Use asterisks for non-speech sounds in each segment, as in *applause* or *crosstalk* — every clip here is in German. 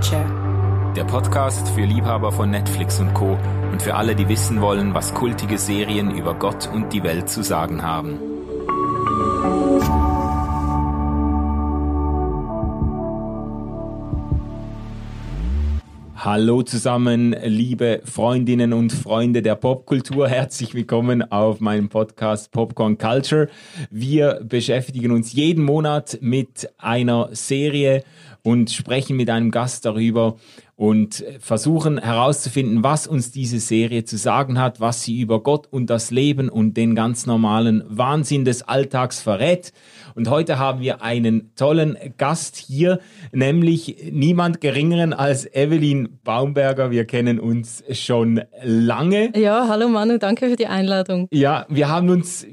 Culture. Der Podcast für Liebhaber von Netflix und Co. und für alle, die wissen wollen, was kultige Serien über Gott und die Welt zu sagen haben. Hallo zusammen, liebe Freundinnen und Freunde der Popkultur. Herzlich willkommen auf meinem Podcast Popcorn Culture. Wir beschäftigen uns jeden Monat mit einer Serie und sprechen mit einem Gast darüber und versuchen herauszufinden, was uns diese Serie zu sagen hat, was sie über Gott und das Leben und den ganz normalen Wahnsinn des Alltags verrät. Und heute haben wir einen tollen Gast hier, nämlich niemand geringeren als Evelyn Baumberger. Wir kennen uns schon lange. Ja, hallo Manu, danke für die Einladung. Ja, wir haben uns,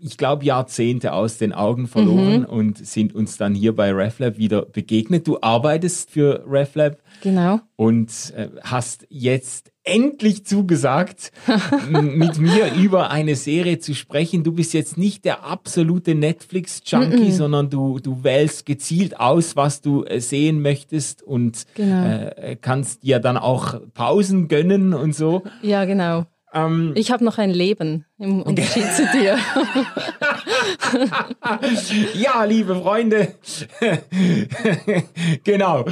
ich glaube, Jahrzehnte aus den Augen verloren mhm. und sind uns dann hier bei RefLab wieder begegnet. Du arbeitest für RefLab. Genau. Und äh, hast jetzt endlich zugesagt, *laughs* mit mir über eine Serie zu sprechen. Du bist jetzt nicht der absolute Netflix-Junkie, sondern du, du wählst gezielt aus, was du äh, sehen möchtest und genau. äh, kannst dir dann auch Pausen gönnen und so. Ja, genau. Ähm, ich habe noch ein Leben im Unterschied zu dir. *laughs* ja, liebe Freunde. *laughs* genau.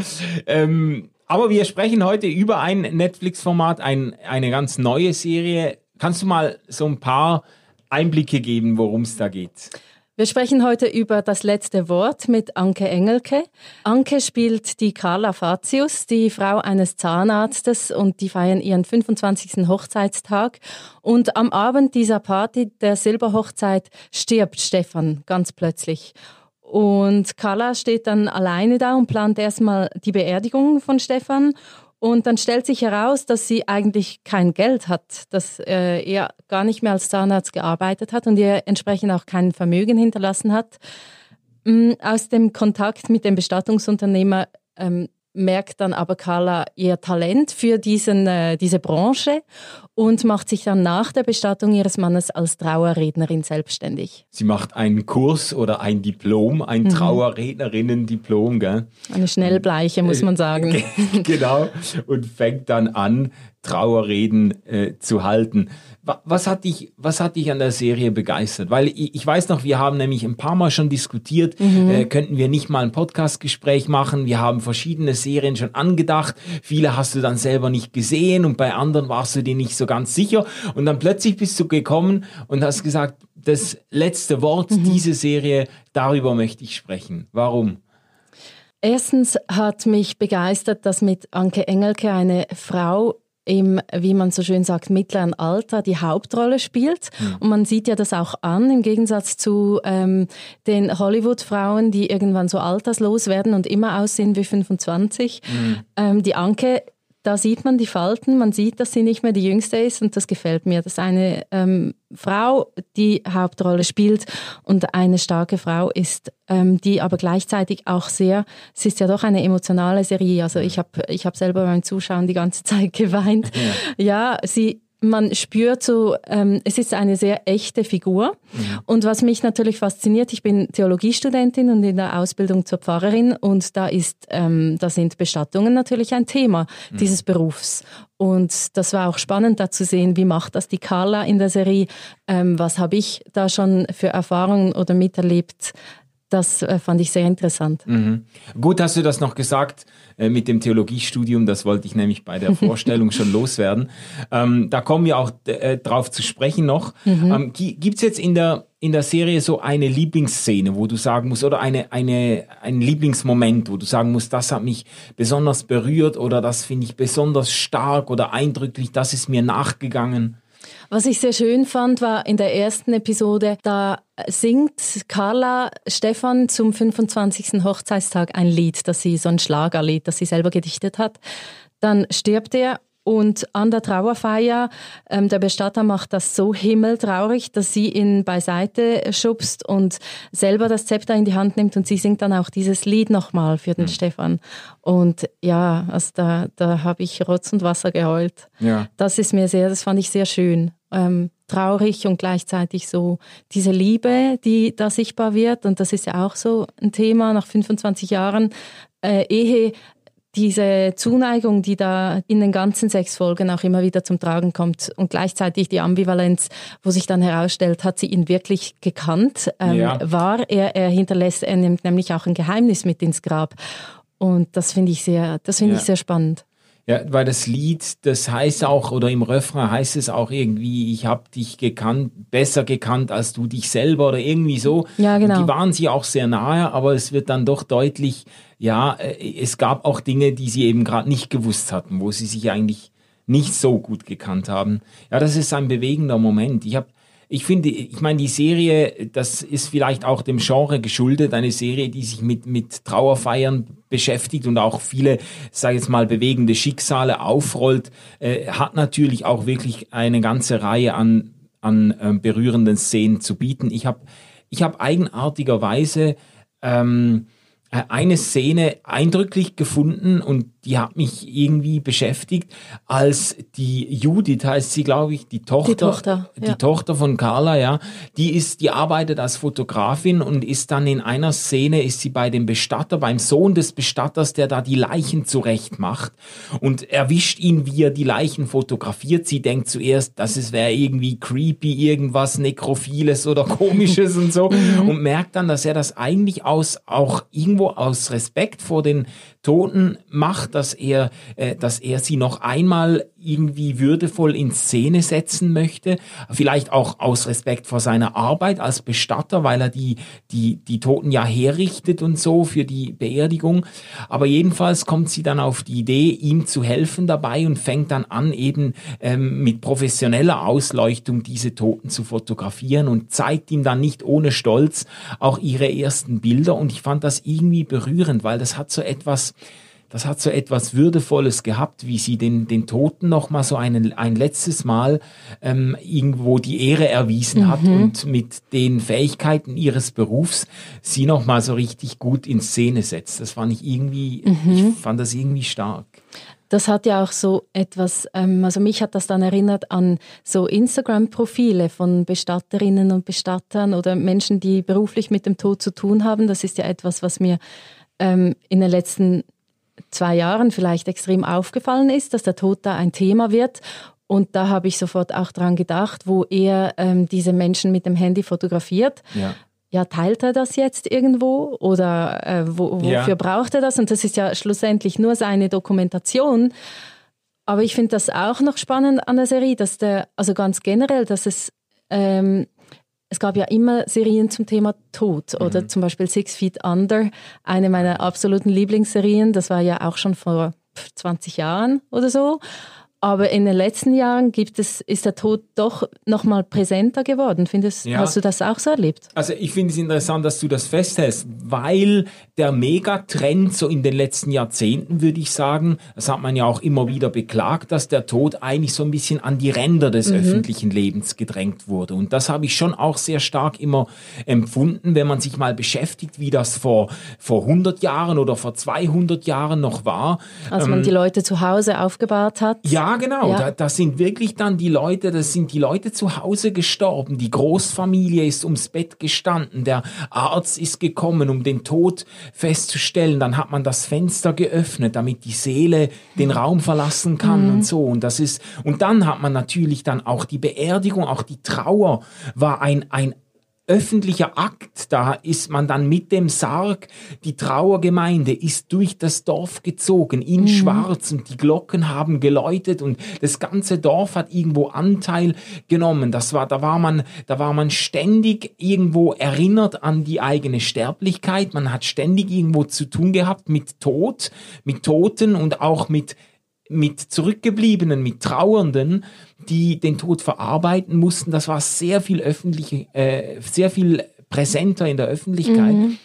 Ähm, aber wir sprechen heute über ein Netflix-Format, ein, eine ganz neue Serie. Kannst du mal so ein paar Einblicke geben, worum es da geht? Wir sprechen heute über das letzte Wort mit Anke Engelke. Anke spielt die Carla Fatius, die Frau eines Zahnarztes, und die feiern ihren 25. Hochzeitstag. Und am Abend dieser Party, der Silberhochzeit, stirbt Stefan ganz plötzlich. Und Carla steht dann alleine da und plant erstmal die Beerdigung von Stefan. Und dann stellt sich heraus, dass sie eigentlich kein Geld hat, dass äh, er gar nicht mehr als Zahnarzt gearbeitet hat und ihr entsprechend auch kein Vermögen hinterlassen hat. Ähm, aus dem Kontakt mit dem Bestattungsunternehmer ähm, merkt dann aber Carla ihr Talent für diesen, äh, diese Branche und macht sich dann nach der Bestattung ihres Mannes als Trauerrednerin selbstständig. Sie macht einen Kurs oder ein Diplom, ein mhm. Trauerrednerinnen-Diplom, gell? Eine Schnellbleiche, muss man sagen. *laughs* genau. Und fängt dann an, Trauerreden äh, zu halten. Was hat dich, was hat dich an der Serie begeistert? Weil ich, ich weiß noch, wir haben nämlich ein paar Mal schon diskutiert, mhm. äh, könnten wir nicht mal ein Podcastgespräch machen? Wir haben verschiedene Serien schon angedacht. Viele hast du dann selber nicht gesehen und bei anderen warst du dir nicht so ganz sicher. Und dann plötzlich bist du gekommen und hast gesagt, das letzte Wort mhm. dieser Serie, darüber möchte ich sprechen. Warum? Erstens hat mich begeistert, dass mit Anke Engelke eine Frau im, wie man so schön sagt, mittleren Alter die Hauptrolle spielt. Mhm. Und man sieht ja das auch an, im Gegensatz zu ähm, den Hollywood-Frauen, die irgendwann so alterslos werden und immer aussehen wie 25. Mhm. Ähm, die Anke da sieht man die Falten, man sieht, dass sie nicht mehr die Jüngste ist und das gefällt mir. Das ist eine ähm, Frau, die Hauptrolle spielt und eine starke Frau ist, ähm, die aber gleichzeitig auch sehr, es ist ja doch eine emotionale Serie. Also ich habe ich hab selber beim Zuschauen die ganze *laughs* Zeit geweint. Ja, ja sie man spürt so, ähm, es ist eine sehr echte Figur. Mhm. Und was mich natürlich fasziniert, ich bin Theologiestudentin und in der Ausbildung zur Pfarrerin und da ist, ähm, da sind Bestattungen natürlich ein Thema mhm. dieses Berufs. Und das war auch spannend, da zu sehen, wie macht das die Carla in der Serie, ähm, was habe ich da schon für Erfahrungen oder miterlebt, das äh, fand ich sehr interessant. Mhm. Gut, hast du das noch gesagt äh, mit dem Theologiestudium. Das wollte ich nämlich bei der *laughs* Vorstellung schon loswerden. Ähm, da kommen wir auch äh, drauf zu sprechen noch. Mhm. Ähm, Gibt es jetzt in der, in der Serie so eine Lieblingsszene, wo du sagen musst, oder eine, eine, ein Lieblingsmoment, wo du sagen musst, das hat mich besonders berührt oder das finde ich besonders stark oder eindrücklich, das ist mir nachgegangen? Was ich sehr schön fand, war in der ersten Episode, da singt Carla Stefan zum 25. Hochzeitstag ein Lied, das sie, so ein Schlagerlied, das sie selber gedichtet hat. Dann stirbt er und an der Trauerfeier, ähm, der Bestatter macht das so himmeltraurig, dass sie ihn beiseite schubst und selber das Zepter in die Hand nimmt und sie singt dann auch dieses Lied nochmal für den mhm. Stefan. Und ja, also da, da habe ich Rotz und Wasser geheult. Ja. Das ist mir sehr, das fand ich sehr schön. Ähm, traurig und gleichzeitig so diese Liebe, die da sichtbar wird. Und das ist ja auch so ein Thema nach 25 Jahren äh, Ehe diese Zuneigung, die da in den ganzen sechs Folgen auch immer wieder zum Tragen kommt und gleichzeitig die Ambivalenz, wo sich dann herausstellt, hat sie ihn wirklich gekannt, ähm, ja. war er, er hinterlässt, er nimmt nämlich auch ein Geheimnis mit ins Grab. Und das finde ich sehr, das finde ja. ich sehr spannend. Ja, weil das Lied, das heißt auch, oder im Refrain heißt es auch irgendwie, ich habe dich gekannt, besser gekannt als du dich selber oder irgendwie so. Ja, genau. Und die waren sie auch sehr nahe, aber es wird dann doch deutlich, ja, äh, es gab auch Dinge, die sie eben gerade nicht gewusst hatten, wo sie sich eigentlich nicht so gut gekannt haben. Ja, das ist ein bewegender Moment. Ich habe ich finde, ich meine, die Serie, das ist vielleicht auch dem Genre geschuldet, eine Serie, die sich mit, mit Trauerfeiern beschäftigt und auch viele, sage jetzt mal, bewegende Schicksale aufrollt, äh, hat natürlich auch wirklich eine ganze Reihe an, an äh, berührenden Szenen zu bieten. Ich habe ich hab eigenartigerweise ähm, eine Szene eindrücklich gefunden und die hat mich irgendwie beschäftigt, als die Judith heißt sie, glaube ich, die Tochter, die Tochter, die ja. Tochter von Carla, ja, die ist, die arbeitet als Fotografin und ist dann in einer Szene, ist sie bei dem Bestatter, beim Sohn des Bestatters, der da die Leichen zurecht macht und erwischt ihn, wie er die Leichen fotografiert. Sie denkt zuerst, dass es wäre irgendwie creepy, irgendwas Nekrophiles oder komisches und so *laughs* mhm. und merkt dann, dass er das eigentlich aus, auch irgendwo aus Respekt vor den Toten macht, dass er, äh, dass er sie noch einmal irgendwie würdevoll in Szene setzen möchte. Vielleicht auch aus Respekt vor seiner Arbeit als Bestatter, weil er die, die, die Toten ja herrichtet und so für die Beerdigung. Aber jedenfalls kommt sie dann auf die Idee, ihm zu helfen dabei und fängt dann an, eben ähm, mit professioneller Ausleuchtung diese Toten zu fotografieren und zeigt ihm dann nicht ohne Stolz auch ihre ersten Bilder. Und ich fand das irgendwie berührend, weil das hat so etwas, das hat so etwas Würdevolles gehabt, wie sie den, den Toten noch mal so einen, ein letztes Mal ähm, irgendwo die Ehre erwiesen mhm. hat und mit den Fähigkeiten ihres Berufs sie noch mal so richtig gut in Szene setzt. Das fand ich irgendwie, mhm. ich fand das irgendwie stark. Das hat ja auch so etwas, ähm, also mich hat das dann erinnert an so Instagram-Profile von Bestatterinnen und Bestattern oder Menschen, die beruflich mit dem Tod zu tun haben. Das ist ja etwas, was mir ähm, in den letzten zwei Jahren vielleicht extrem aufgefallen ist, dass der Tod da ein Thema wird. Und da habe ich sofort auch dran gedacht, wo er ähm, diese Menschen mit dem Handy fotografiert. Ja. ja teilt er das jetzt irgendwo oder äh, wo, wofür ja. braucht er das? Und das ist ja schlussendlich nur seine Dokumentation. Aber ich finde das auch noch spannend an der Serie, dass der, also ganz generell, dass es ähm, es gab ja immer Serien zum Thema Tod oder mhm. zum Beispiel Six Feet Under, eine meiner absoluten Lieblingsserien. Das war ja auch schon vor 20 Jahren oder so. Aber in den letzten Jahren gibt es, ist der Tod doch noch mal präsenter geworden. Findest, ja. Hast du das auch so erlebt? Also ich finde es interessant, dass du das festhältst, weil der Megatrend so in den letzten Jahrzehnten, würde ich sagen, das hat man ja auch immer wieder beklagt, dass der Tod eigentlich so ein bisschen an die Ränder des mhm. öffentlichen Lebens gedrängt wurde. Und das habe ich schon auch sehr stark immer empfunden, wenn man sich mal beschäftigt, wie das vor, vor 100 Jahren oder vor 200 Jahren noch war. Als man ähm, die Leute zu Hause aufgebahrt hat. Ja, genau. Ja. Da, das sind wirklich dann die Leute, das sind die Leute zu Hause gestorben. Die Großfamilie ist ums Bett gestanden. Der Arzt ist gekommen, um den Tod festzustellen. Dann hat man das Fenster geöffnet, damit die Seele den Raum verlassen kann mhm. und so. Und das ist, und dann hat man natürlich dann auch die Beerdigung, auch die Trauer war ein, ein öffentlicher Akt. Da ist man dann mit dem Sarg, die Trauergemeinde ist durch das Dorf gezogen in mhm. Schwarz und die Glocken haben geläutet und das ganze Dorf hat irgendwo Anteil genommen. Das war, da war man, da war man ständig irgendwo erinnert an die eigene Sterblichkeit. Man hat ständig irgendwo zu tun gehabt mit Tod, mit Toten und auch mit mit Zurückgebliebenen, mit Trauernden, die den Tod verarbeiten mussten. Das war sehr viel öffentliche, äh, sehr viel präsenter in der Öffentlichkeit. Mhm.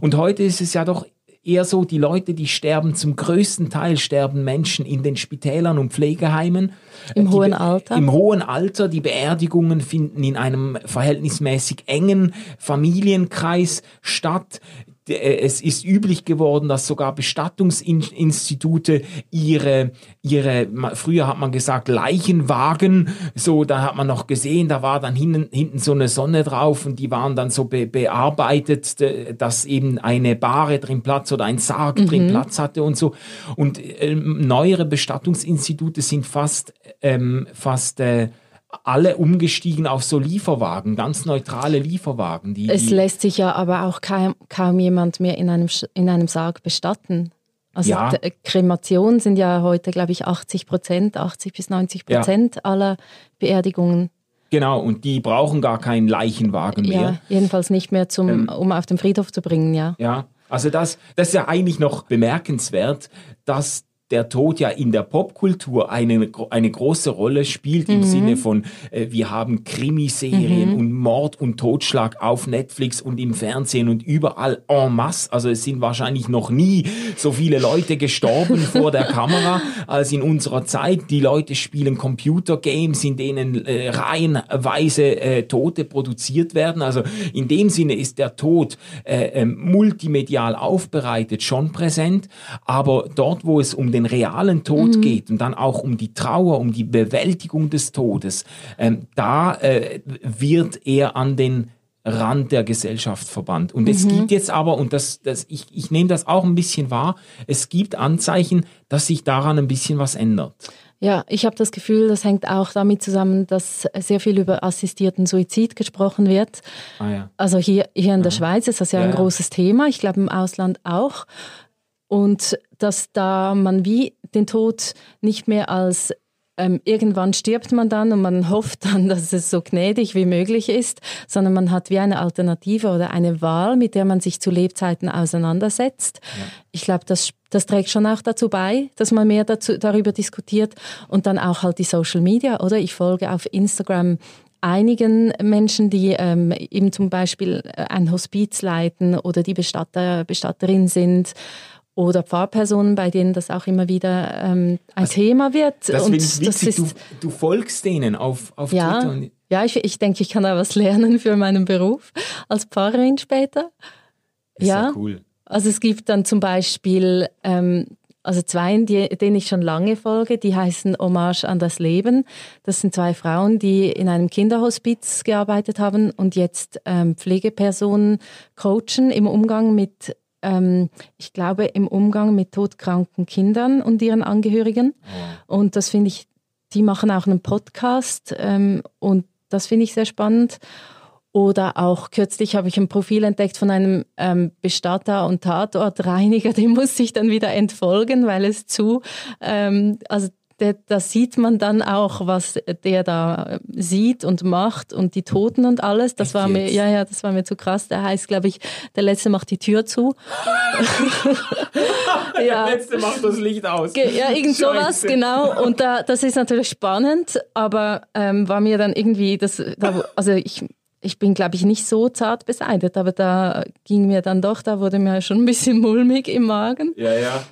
Und heute ist es ja doch eher so, die Leute, die sterben, zum größten Teil sterben Menschen in den Spitälern und Pflegeheimen. Im die, hohen Alter? Im hohen Alter. Die Beerdigungen finden in einem verhältnismäßig engen Familienkreis statt es ist üblich geworden, dass sogar Bestattungsinstitute ihre, ihre, früher hat man gesagt, Leichenwagen, so, da hat man noch gesehen, da war dann hinten, hinten so eine Sonne drauf und die waren dann so be bearbeitet, dass eben eine Bahre drin Platz oder ein Sarg mhm. drin Platz hatte und so. Und ähm, neuere Bestattungsinstitute sind fast, ähm, fast, äh, alle umgestiegen auf so Lieferwagen, ganz neutrale Lieferwagen. Die, es lässt sich ja aber auch kaum, kaum jemand mehr in einem, in einem Sarg bestatten. Also ja. Kremation sind ja heute, glaube ich, 80 Prozent, 80 bis 90 Prozent ja. aller Beerdigungen. Genau, und die brauchen gar keinen Leichenwagen mehr. Ja, jedenfalls nicht mehr, zum, ähm, um auf den Friedhof zu bringen, ja. Ja, also das, das ist ja eigentlich noch bemerkenswert, dass der Tod ja in der Popkultur eine, eine große Rolle spielt im mhm. Sinne von, äh, wir haben Krimiserien mhm. und Mord und Totschlag auf Netflix und im Fernsehen und überall en masse. Also es sind wahrscheinlich noch nie so viele Leute gestorben *laughs* vor der Kamera als in unserer Zeit. Die Leute spielen Computergames, in denen äh, reihenweise äh, Tote produziert werden. Also in dem Sinne ist der Tod äh, äh, multimedial aufbereitet schon präsent, aber dort, wo es um den den realen Tod mhm. geht und dann auch um die Trauer, um die Bewältigung des Todes, ähm, da äh, wird er an den Rand der Gesellschaft verbannt. Und mhm. es gibt jetzt aber, und das, das, ich, ich nehme das auch ein bisschen wahr, es gibt Anzeichen, dass sich daran ein bisschen was ändert. Ja, ich habe das Gefühl, das hängt auch damit zusammen, dass sehr viel über assistierten Suizid gesprochen wird. Ah, ja. Also hier, hier in der Schweiz ist das ja, ja ein großes Thema, ich glaube im Ausland auch. Und dass da man wie den Tod nicht mehr als ähm, irgendwann stirbt man dann und man *laughs* hofft dann, dass es so gnädig wie möglich ist, sondern man hat wie eine Alternative oder eine Wahl, mit der man sich zu Lebzeiten auseinandersetzt. Ja. Ich glaube, das, das trägt schon auch dazu bei, dass man mehr dazu, darüber diskutiert und dann auch halt die Social Media, oder? Ich folge auf Instagram einigen Menschen, die ähm, eben zum Beispiel ein Hospiz leiten oder die Bestatter, Bestatterin sind oder Pfarrpersonen, bei denen das auch immer wieder ähm, ein also, Thema wird. Das und witzig, das ist, du, du, folgst denen auf, auf ja, Twitter. Ja, ich, ich denke, ich kann da was lernen für meinen Beruf als Pfarrerin später. Ist ja, ja cool. Also es gibt dann zum Beispiel ähm, also zwei, die, denen ich schon lange folge, die heißen Hommage an das Leben. Das sind zwei Frauen, die in einem Kinderhospiz gearbeitet haben und jetzt ähm, Pflegepersonen coachen im Umgang mit ähm, ich glaube, im Umgang mit todkranken Kindern und ihren Angehörigen. Oh. Und das finde ich, die machen auch einen Podcast ähm, und das finde ich sehr spannend. Oder auch kürzlich habe ich ein Profil entdeckt von einem ähm, Bestatter und Tatortreiniger, *laughs* dem muss ich dann wieder entfolgen, weil es zu, ähm, also da sieht man dann auch, was der da sieht und macht und die Toten und alles. Das Echt war mir, ja, ja, das war mir zu krass. Der heißt, glaube ich, der Letzte macht die Tür zu. *laughs* ja. Der Letzte macht das Licht aus. Ja, irgend sowas, genau. Und da, das ist natürlich spannend, aber ähm, war mir dann irgendwie, das, da, also ich, ich bin, glaube ich, nicht so zart beseitigt, aber da ging mir dann doch, da wurde mir schon ein bisschen mulmig im Magen. Ja, ja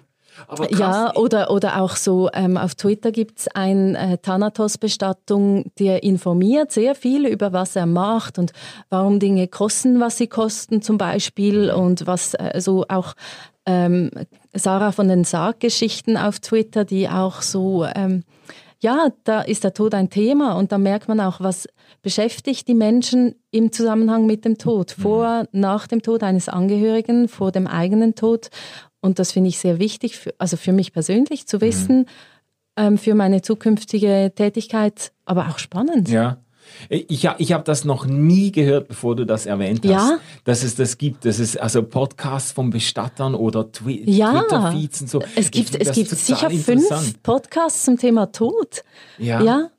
ja, oder, oder auch so, ähm, auf Twitter gibt es eine äh, Thanatos-Bestattung, der informiert sehr viel über was er macht und warum Dinge kosten, was sie kosten zum Beispiel mhm. und was äh, so auch ähm, Sarah von den Sarggeschichten auf Twitter, die auch so, ähm, ja, da ist der Tod ein Thema und da merkt man auch, was beschäftigt die Menschen im Zusammenhang mit dem Tod, mhm. vor, nach dem Tod eines Angehörigen, vor dem eigenen Tod. Und das finde ich sehr wichtig, für, also für mich persönlich zu wissen, mhm. ähm, für meine zukünftige Tätigkeit, aber auch spannend. Ja. Ich, ich habe das noch nie gehört, bevor du das erwähnt hast, ja? dass es das gibt. Das ist also Podcasts von Bestattern oder Twi ja. Twitter-Feeds und so. Es gibt, es gibt sicher fünf Podcasts zum Thema Tod. Ja. ja.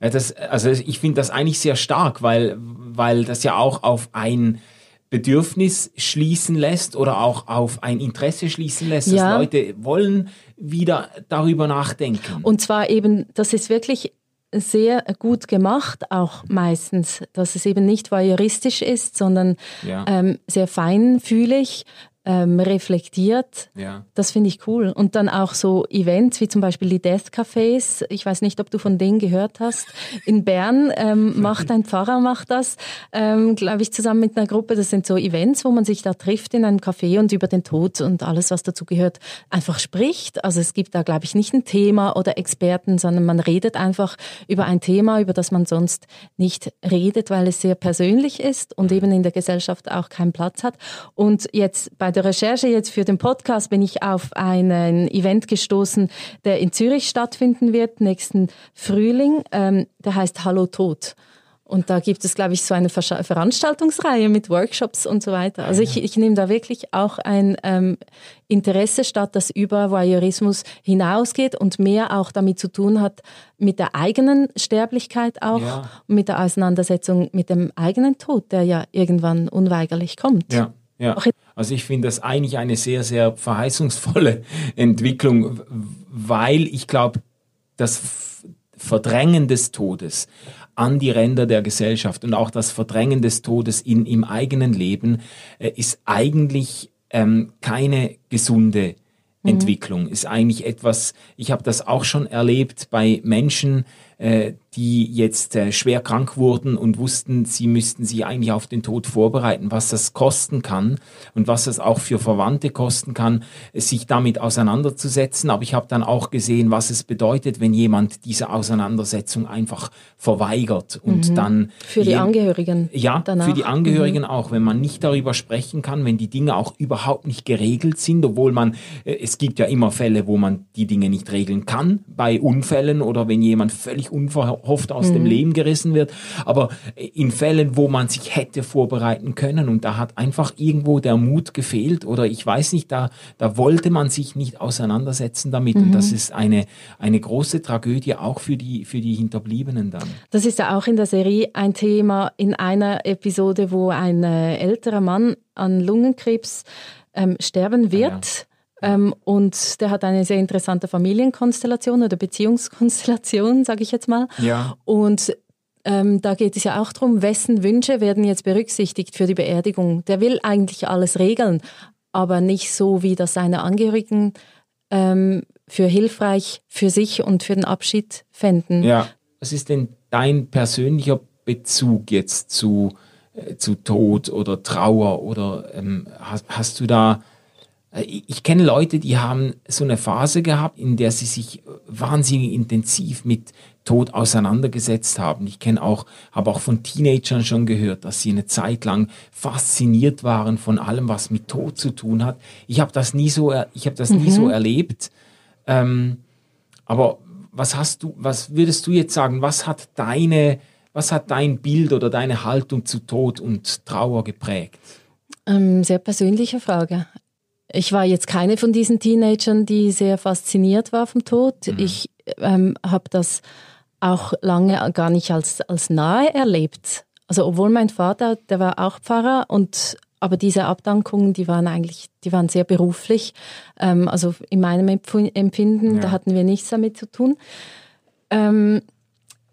ja das, also ich finde das eigentlich sehr stark, weil, weil das ja auch auf ein Bedürfnis schließen lässt oder auch auf ein Interesse schließen lässt, ja. dass Leute wollen wieder darüber nachdenken. Und zwar eben, das ist wirklich sehr gut gemacht, auch meistens, dass es eben nicht voyeuristisch ist, sondern ja. ähm, sehr feinfühlig. Ähm, reflektiert. Ja. Das finde ich cool. Und dann auch so Events wie zum Beispiel die Death Cafés. Ich weiß nicht, ob du von denen gehört hast. In Bern ähm, *laughs* macht ein Pfarrer macht das, ähm, glaube ich, zusammen mit einer Gruppe. Das sind so Events, wo man sich da trifft in einem Café und über den Tod und alles, was dazu gehört, einfach spricht. Also es gibt da, glaube ich, nicht ein Thema oder Experten, sondern man redet einfach über ein Thema, über das man sonst nicht redet, weil es sehr persönlich ist und eben in der Gesellschaft auch keinen Platz hat. Und jetzt bei der Recherche jetzt für den Podcast bin ich auf einen Event gestoßen, der in Zürich stattfinden wird, nächsten Frühling. Ähm, der heißt Hallo Tod. Und da gibt es, glaube ich, so eine Veranstaltungsreihe mit Workshops und so weiter. Also ich, ich nehme da wirklich auch ein ähm, Interesse statt, das über Voyeurismus hinausgeht und mehr auch damit zu tun hat, mit der eigenen Sterblichkeit auch Ja. und mit der Auseinandersetzung mit dem eigenen Tod, der ja irgendwann unweigerlich kommt. Ja, ja. Auch Also ich finde das eigentlich eine sehr, sehr verheißungsvolle *laughs* Entwicklung, weil ich glaube, das Verdrängen des Todes an die Ränder der Gesellschaft und auch das Verdrängen des Todes in, im eigenen Leben äh, ist eigentlich ähm, keine gesunde Entwicklung. Ist eigentlich etwas, ich habe das auch schon erlebt bei Menschen, äh, die jetzt äh, schwer krank wurden und wussten, sie müssten sich eigentlich auf den Tod vorbereiten, was das kosten kann und was das auch für Verwandte kosten kann, sich damit auseinanderzusetzen. Aber ich habe dann auch gesehen, was es bedeutet, wenn jemand diese Auseinandersetzung einfach verweigert und dann Für die Angehörigen. ja, danach. für die Angehörigen auch, wenn man nicht darüber sprechen kann, wenn die Dinge auch überhaupt nicht geregelt sind, obwohl man, äh, es gibt ja immer Fälle, wo man die Dinge nicht regeln kann, bei Unfällen oder wenn jemand völlig unverhofft aus dem Leben gerissen wird, aber in Fällen, wo man sich hätte vorbereiten können und da hat einfach irgendwo der Mut gefehlt oder ich weiß nicht, da, da wollte man sich nicht auseinandersetzen damit und das ist eine, eine große Tragödie auch für die, für die Hinterbliebenen dann. Das ist ja auch in der Serie ein Thema in einer Episode, wo ein äh, älterer Mann an Lungenkrebs ähm, sterben wird. Ähm, und der hat eine sehr interessante Familienkonstellation oder Beziehungskonstellation, *laughs* sage ich jetzt mal. Ja. Und ähm, da geht es ja auch darum, wessen Wünsche werden jetzt berücksichtigt für die Beerdigung. Der will eigentlich alles regeln, aber nicht so, wie das seine Angehörigen ähm, für hilfreich für sich und für den Abschied fänden. Ja. Was ist denn dein persönlicher Bezug jetzt zu, äh, zu Tod oder Trauer oder ähm, hast, hast du da ich ich kenne Leute, die haben so eine Phase gehabt, in der sie sich wahnsinnig intensiv mit Tod auseinandergesetzt haben. Ich kenne auch, habe auch von Teenagern schon gehört, dass sie eine Zeit lang fasziniert waren von allem, was mit Tod zu tun hat. Ich habe das nie so, ich habe das nie so erlebt. Ähm, aber was hast du, was würdest du jetzt sagen, was hat deine, was hat dein Bild oder deine Haltung zu Tod und Trauer geprägt? Ähm, sehr persönliche Frage. Ich war jetzt keine von diesen Teenagern, die sehr fasziniert war vom Tod. Ich ähm, habe das auch lange gar nicht als, als nahe erlebt. Also obwohl mein Vater, der war auch Pfarrer und aber diese Abdankungen, die waren eigentlich, die waren sehr beruflich. Ähm, also in meinem Empf- Empfinden, Ja. da hatten wir nichts damit zu tun. Ähm,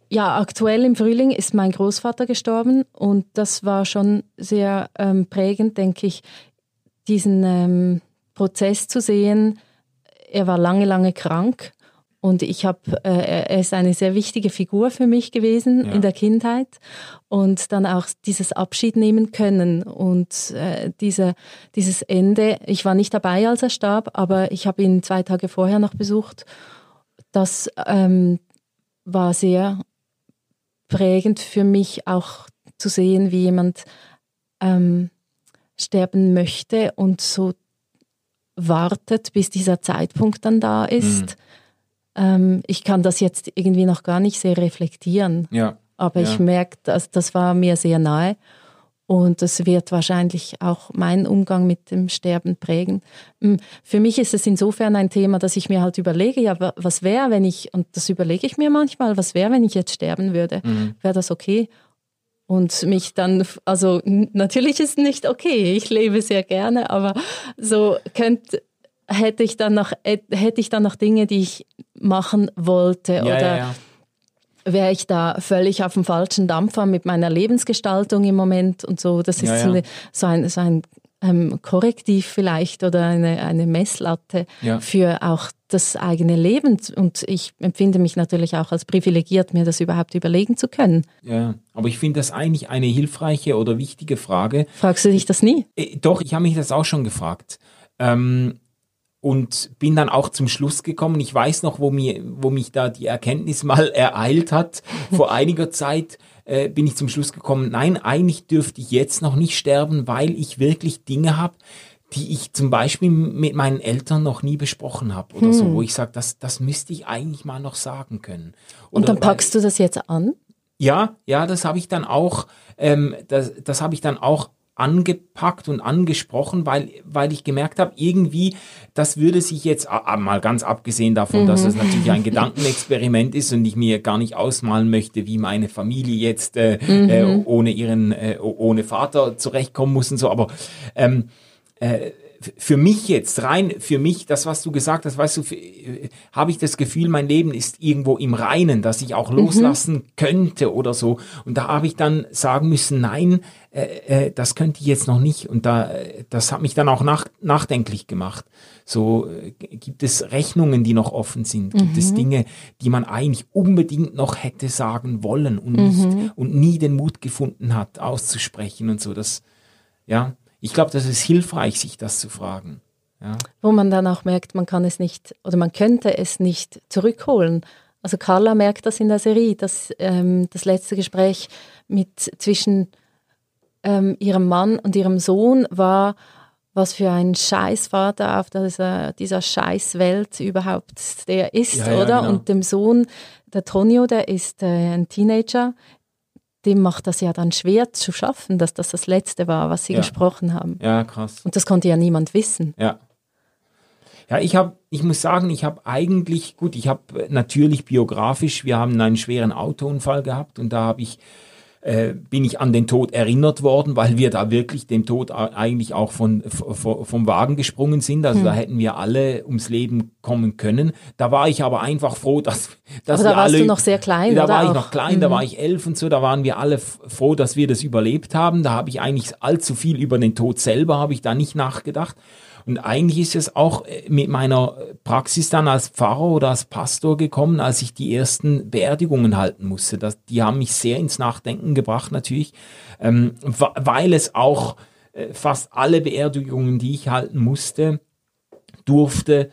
ja, aktuell im Frühling ist mein Großvater gestorben und das war schon sehr ähm, prägend, denke ich, diesen ähm, Prozess zu sehen. Er war lange, lange krank und ich habe, äh, er ist eine sehr wichtige Figur für mich gewesen Ja. in der Kindheit und dann auch dieses Abschied nehmen können und äh, diese, dieses Ende. Ich war nicht dabei, als er starb, aber ich habe ihn zwei Tage vorher noch besucht. Das ähm, war sehr prägend für mich auch zu sehen, wie jemand ähm, sterben möchte und so wartet, bis dieser Zeitpunkt dann da ist. Ähm, ich kann das jetzt irgendwie noch gar nicht sehr reflektieren, Ja. aber Ja. ich merke, dass das war mir sehr nahe und das wird wahrscheinlich auch meinen Umgang mit dem Sterben prägen. Mm, Für mich ist es insofern ein Thema, dass ich mir halt überlege, ja, wa- was wäre, wenn ich, und das überlege ich mir manchmal, was wäre, wenn ich jetzt sterben würde? Wäre das okay? Und mich dann, also natürlich ist es nicht okay, ich lebe sehr gerne, aber so könnte, hätte ich dann noch, hätte ich dann noch Dinge, die ich machen wollte Ja, oder ja, ja. wäre ich da völlig auf dem falschen Dampfer mit meiner Lebensgestaltung im Moment und so. Das ist so ein, so ein ähm, Korrektiv vielleicht oder eine, eine Messlatte ja. für auch das eigene Leben. Und ich empfinde mich natürlich auch als privilegiert, mir das überhaupt überlegen zu können. Ja, aber ich finde das eigentlich eine hilfreiche oder wichtige Frage. Fragst du dich das nie? Äh, doch, ich habe mich das auch schon gefragt. Ähm, und bin dann auch zum Schluss gekommen. Ich weiß noch, wo, mir, wo mich da die Erkenntnis mal *laughs* ereilt hat. Vor einiger Zeit äh, bin ich zum Schluss gekommen, nein, eigentlich dürfte ich jetzt noch nicht sterben, weil ich wirklich Dinge habe, die ich zum Beispiel mit meinen Eltern noch nie besprochen habe oder hm. so, wo ich sage, das, das müsste ich eigentlich mal noch sagen können. Oder Und dann packst weil, du das jetzt an? Ja, ja, das habe ich dann auch, ähm, das, das habe ich dann auch angepackt und angesprochen, weil, weil ich gemerkt habe, irgendwie, das würde sich jetzt, mal ganz abgesehen davon, mhm. dass es natürlich ein Gedankenexperiment ist und ich mir gar nicht ausmalen möchte, wie meine Familie jetzt äh, mhm. äh, ohne ihren, äh, ohne Vater zurechtkommen muss und so, aber ähm, äh, für mich jetzt, rein für mich, das, was du gesagt hast, weißt du, äh, habe ich das Gefühl, mein Leben ist irgendwo im Reinen, dass ich auch mhm. loslassen mhm. könnte oder so. Und da habe ich dann sagen müssen, nein, äh, äh, das könnte ich jetzt noch nicht. Und da, äh, das hat mich dann auch nach, nachdenklich gemacht. So äh, gibt es Rechnungen, die noch offen sind, gibt mhm. es Dinge, die man eigentlich unbedingt noch hätte sagen wollen und nicht mhm. und nie den Mut gefunden hat, auszusprechen und so. Das, ja ich glaube, das ist hilfreich, sich das zu fragen. Ja. Wo man dann auch merkt, man kann es nicht oder man könnte es nicht zurückholen. Also Carla merkt das in der Serie, dass ähm, das letzte Gespräch mit zwischen ähm, ihrem Mann und ihrem Sohn war, was für ein Scheißvater auf dieser, dieser Scheißwelt überhaupt der ist, ja, ja, oder? Genau. Und dem Sohn, der Tonio, der ist äh, ein Teenager, dem macht das ja dann schwer zu schaffen, dass das das Letzte war, was sie ja. gesprochen haben. Ja, krass. Und das konnte ja niemand wissen. Ja. Ja, ich habe, ich muss sagen, ich habe eigentlich, gut, ich habe natürlich biografisch, wir haben einen schweren Autounfall gehabt und da habe ich äh, bin ich an den Tod erinnert worden, weil wir da wirklich dem Tod eigentlich auch von, vom Wagen gesprungen sind. Also hm. da hätten wir alle ums Leben kommen können. Da war ich aber einfach froh, dass, dass aber da wir warst alle. Du noch sehr klein. Da oder war auch? ich noch klein, mhm. da war ich elf und so. Da waren wir alle froh, dass wir das überlebt haben. Da habe ich eigentlich allzu viel über den Tod selber habe ich da nicht nachgedacht. Und eigentlich ist es auch äh, mit meiner Praxis dann als Pfarrer oder als Pastor gekommen, als ich die ersten Beerdigungen halten musste. Das, die haben mich sehr ins Nachdenken gebracht natürlich, ähm, weil es auch äh, fast alle Beerdigungen, die ich halten musste, durfte,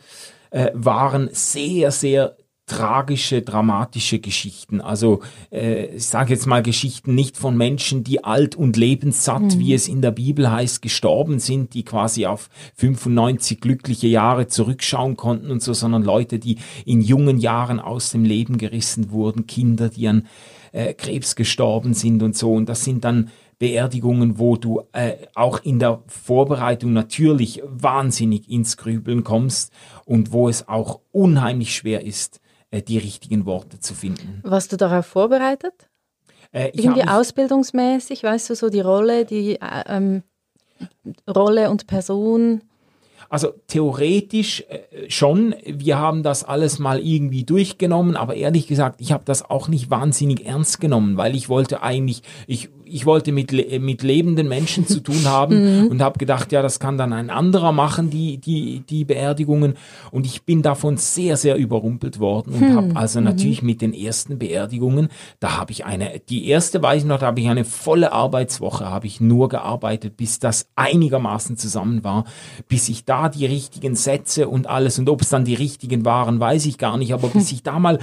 äh, waren sehr, sehr tragische, dramatische Geschichten. Also äh, ich sage jetzt mal Geschichten nicht von Menschen, die alt und lebenssatt, mhm. wie es in der Bibel heißt, gestorben sind, die quasi auf 95 glückliche Jahre zurückschauen konnten und so, sondern Leute, die in jungen Jahren aus dem Leben gerissen wurden, Kinder, die an äh, Krebs gestorben sind und so. Und das sind dann Beerdigungen, wo du äh, auch in der Vorbereitung natürlich wahnsinnig ins Grübeln kommst und wo es auch unheimlich schwer ist, die richtigen Worte zu finden. Warst du darauf vorbereitet? Äh, Irgendwie ausbildungsmäßig, weißt du, so die Rolle, die äh, ähm, Rolle und Person? Also theoretisch äh, schon, wir haben das alles mal irgendwie durchgenommen, aber ehrlich gesagt, ich habe das auch nicht wahnsinnig ernst genommen, weil ich wollte eigentlich, ich ich wollte mit, mit lebenden Menschen zu tun *laughs* haben mhm. und habe gedacht, ja, das kann dann ein anderer machen, die, die, die Beerdigungen. Und ich bin davon sehr, sehr überrumpelt worden und hm. habe also mhm. natürlich mit den ersten Beerdigungen, da habe ich eine, die erste weiß ich noch, da habe ich eine volle Arbeitswoche, habe ich nur gearbeitet, bis das einigermaßen zusammen war, bis ich da die richtigen Sätze und alles und ob es dann die richtigen waren, weiß ich gar nicht, aber bis *laughs* ich da mal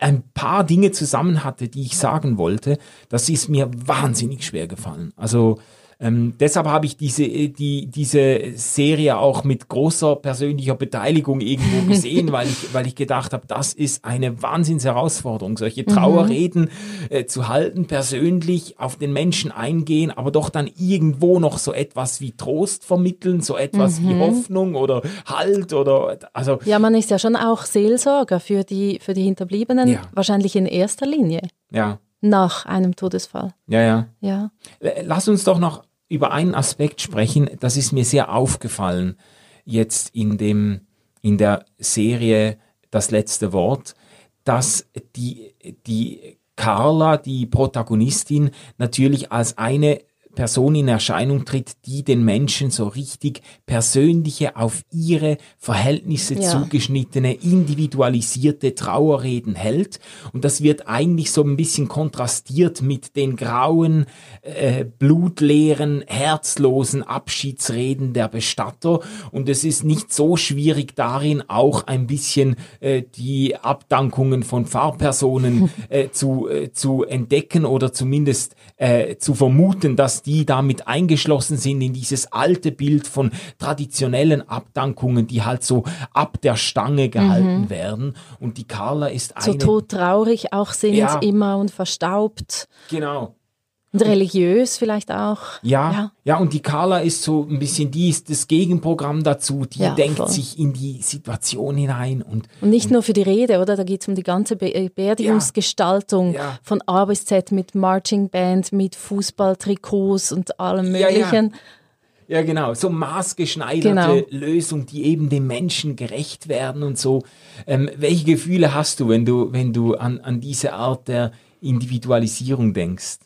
ein paar Dinge zusammen hatte, die ich sagen wollte, das ist mir wahnsinnig schwer gefallen. Also ähm, deshalb habe ich diese, äh, die, diese Serie auch mit großer persönlicher Beteiligung irgendwo *laughs* gesehen, weil ich, weil ich gedacht habe, das ist eine Wahnsinnsherausforderung, solche Trauerreden mhm. äh, zu halten, persönlich auf den Menschen eingehen, aber doch dann irgendwo noch so etwas wie Trost vermitteln, so etwas mhm. wie Hoffnung oder Halt oder also. Ja, man ist ja schon auch Seelsorger für die, für die Hinterbliebenen, ja. wahrscheinlich in erster Linie. Ja nach einem Todesfall. Ja, ja. ja. Lass uns doch noch über einen Aspekt sprechen, das ist mir sehr aufgefallen jetzt in dem, in der Serie Das letzte Wort, dass die, die Carla, die Protagonistin, natürlich als eine Person in Erscheinung tritt, die den Menschen so richtig persönliche, auf ihre Verhältnisse ja. zugeschnittene, individualisierte Trauerreden hält. Und das wird eigentlich so ein bisschen kontrastiert mit den grauen, äh, blutleeren, herzlosen Abschiedsreden der Bestatter. Und es ist nicht so schwierig darin, auch ein bisschen äh, die Abdankungen von Pfarrpersonen *laughs* äh, zu, äh, zu entdecken oder zumindest äh, zu vermuten, dass die damit eingeschlossen sind in dieses alte Bild von traditionellen Abdankungen, die halt so ab der Stange gehalten mhm. werden. Und die Carla ist eine... So todtraurig auch sind ja, immer und verstaubt. Genau. Und religiös vielleicht auch. Ja, ja, ja, und die Carla ist so ein bisschen, die ist das Gegenprogramm dazu, die ja, denkt voll. sich in die Situation hinein. Und, und nicht und, nur für die Rede, oder? Da geht es um die ganze Be äh, Beerdigungsgestaltung ja, von A bis Z mit Marching Band, mit Fußballtrikots und allem Möglichen. Ja, genau. So maßgeschneiderte genau. Lösungen, die eben dem Menschen gerecht werden und so. Ähm, welche Gefühle hast du, wenn du, wenn du an, an diese Art der Individualisierung denkst?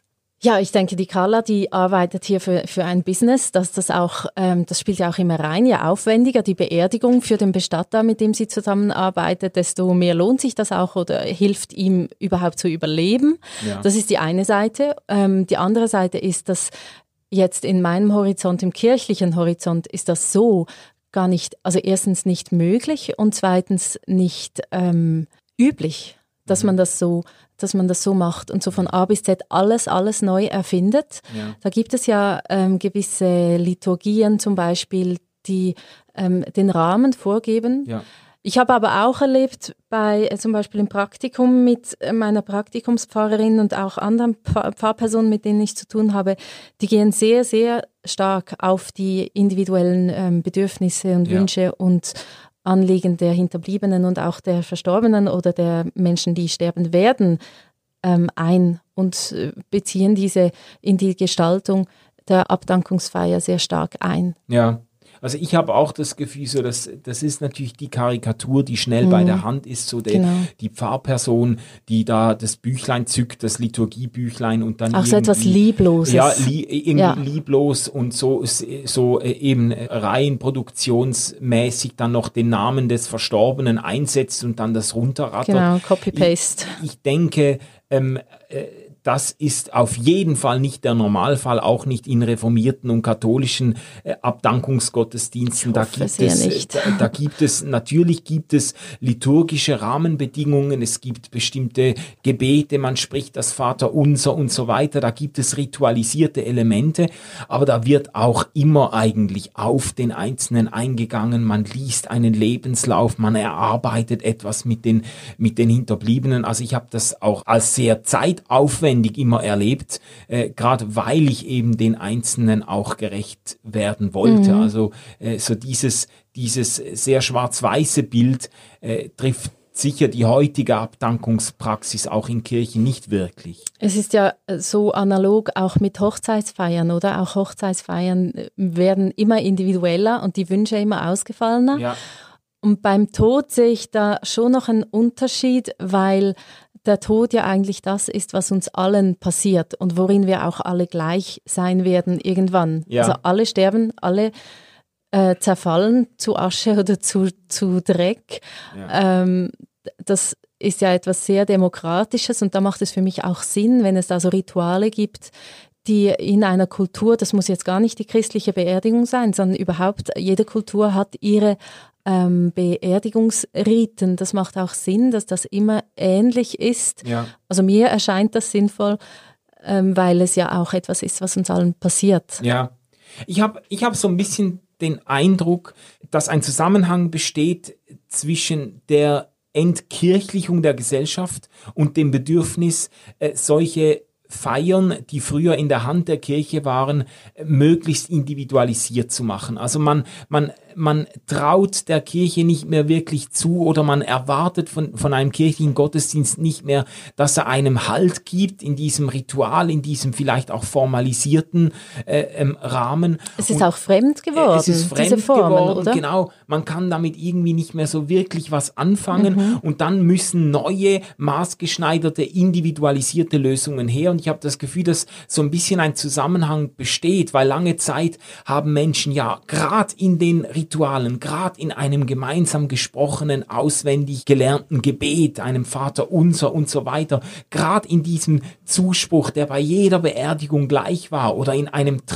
Ja, ich denke, die Carla, die arbeitet hier für, für ein Business, dass das auch, ähm, das spielt ja auch immer rein, je aufwendiger die Beerdigung für den Bestatter, mit dem sie zusammenarbeitet, desto mehr lohnt sich das auch oder hilft ihm überhaupt zu überleben. Ja. Das ist die eine Seite. Ähm, die andere Seite ist, dass jetzt in meinem Horizont, im kirchlichen Horizont, ist das so gar nicht, also erstens nicht möglich und zweitens nicht ähm, üblich, dass mhm. man das so dass man das so macht und so von A bis Z alles, alles neu erfindet. Ja. Da gibt es ja ähm, gewisse Liturgien zum Beispiel, die ähm, den Rahmen vorgeben. Ja. Ich habe aber auch erlebt, bei äh, zum Beispiel im Praktikum mit äh, meiner Praktikumspfarrerin und auch anderen Pfarrpersonen, mit denen ich zu tun habe, die gehen sehr, sehr stark auf die individuellen ähm, Bedürfnisse und ja. Wünsche und Anliegen der Hinterbliebenen und auch der Verstorbenen oder der Menschen, die sterben werden, ähm, ein und äh, beziehen diese in die Gestaltung der Abdankungsfeier sehr stark ein. Ja, also ich habe auch das Gefühl, so dass das ist natürlich die Karikatur, die schnell mhm. bei der Hand ist, so der, genau. die Pfarrperson, die da das Büchlein zückt, das Liturgiebüchlein und dann auch so etwas Liebloses. Ja, li irgendwie ja. lieblos und so so äh, eben rein produktionsmäßig dann noch den Namen des Verstorbenen einsetzt und dann das runterrattert. Genau, Copy Paste. Ich, ich denke, ähm, äh, das ist auf jeden Fall nicht der Normalfall, auch nicht in reformierten und katholischen äh, Abdankungsgottesdiensten. Da gibt, es, äh, da, da, gibt es, natürlich gibt es liturgische Rahmenbedingungen, es gibt bestimmte Gebete, man spricht das Vaterunser und so weiter, da gibt es ritualisierte Elemente, aber da wird auch immer eigentlich auf den Einzelnen eingegangen, man liest einen Lebenslauf, man erarbeitet etwas mit den, mit den Hinterbliebenen. Also ich habe das auch als sehr zeitaufwendig aufwendig immer erlebt, äh, gerade weil ich eben den Einzelnen auch gerecht werden wollte. Mhm. Also äh, so dieses, dieses sehr schwarz-weiße Bild äh, trifft sicher die heutige Abdankungspraxis auch in Kirchen nicht wirklich. Es ist ja so analog auch mit Hochzeitsfeiern, oder? Auch Hochzeitsfeiern äh, werden immer individueller und die Wünsche immer ausgefallener. Ja. Und beim Tod sehe ich da schon noch einen Unterschied, weil der Tod ja eigentlich das ist, was uns allen passiert und worin wir auch alle gleich sein werden irgendwann. Ja. Also alle sterben, alle äh, zerfallen zu Asche *laughs* oder zu, zu Dreck. Ja. Ähm, das ist ja etwas sehr Demokratisches und da macht es für mich auch Sinn, wenn es da so Rituale gibt, die in einer Kultur, das muss jetzt gar nicht die christliche Beerdigung sein, sondern überhaupt jede Kultur hat ihre ähm, Beerdigungsriten. Das macht auch Sinn, dass das immer ähnlich ist. Ja. Also mir erscheint das sinnvoll, ähm, weil es ja auch etwas ist, was uns allen passiert. Ja, ich habe ich hab so ein bisschen den Eindruck, dass ein Zusammenhang besteht zwischen der Entkirchlichung der Gesellschaft und dem Bedürfnis, äh, solche Feiern, die früher in der Hand der Kirche waren, möglichst individualisiert zu machen. Also man, man man traut der Kirche nicht mehr wirklich zu oder man erwartet von, von einem kirchlichen Gottesdienst nicht mehr, dass er einem Halt gibt in diesem Ritual, in diesem vielleicht auch formalisierten äh, ähm, Rahmen. Es ist Und, auch fremd geworden. Es ist fremd Formen, geworden, oder? genau. Man kann damit irgendwie nicht mehr so wirklich was anfangen mhm. und dann müssen neue, maßgeschneiderte, individualisierte Lösungen her. Und ich habe das Gefühl, dass so ein bisschen ein Zusammenhang besteht, weil lange Zeit haben Menschen ja gerade in den Ritualen, gerade in einem gemeinsam gesprochenen, auswendig gelernten Gebet, einem Vater unser und so weiter, gerade in diesem Zuspruch, der bei jeder Beerdigung gleich war oder in einem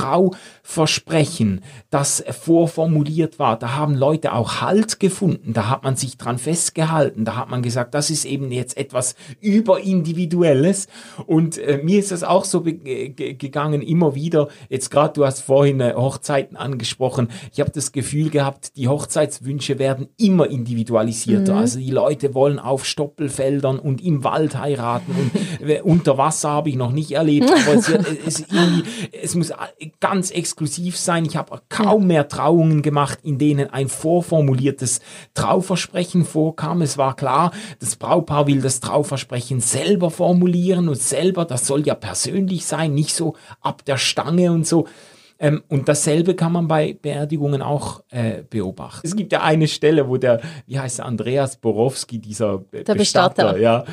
Trauversprechen, das vorformuliert war, da haben Leute auch Halt gefunden, da hat man sich dran festgehalten, da hat man gesagt, das ist eben jetzt etwas überindividuelles. Und äh, mir ist das auch so gegangen immer wieder, jetzt gerade du hast vorhin äh, Hochzeiten angesprochen, ich habe das Gefühl gehabt, die Hochzeitswünsche werden immer individualisierter, mhm. also die Leute wollen auf Stoppelfeldern und im Wald heiraten und äh, unter Wasser habe ich noch nicht erlebt, aber es, wird, es, es muss ganz exklusiv sein, ich habe kaum mehr Trauungen gemacht, in denen ein vorformuliertes Trauversprechen vorkam, es war klar, das Braupaar will das Trauversprechen selber formulieren und selber, das soll ja persönlich sein, nicht so ab der Stange und so. Ähm, und dasselbe kann man bei Beerdigungen auch äh, beobachten. Es gibt ja eine Stelle, wo der, wie heißt der, Andreas Borowski, dieser der Bestatter, Bestatter ja,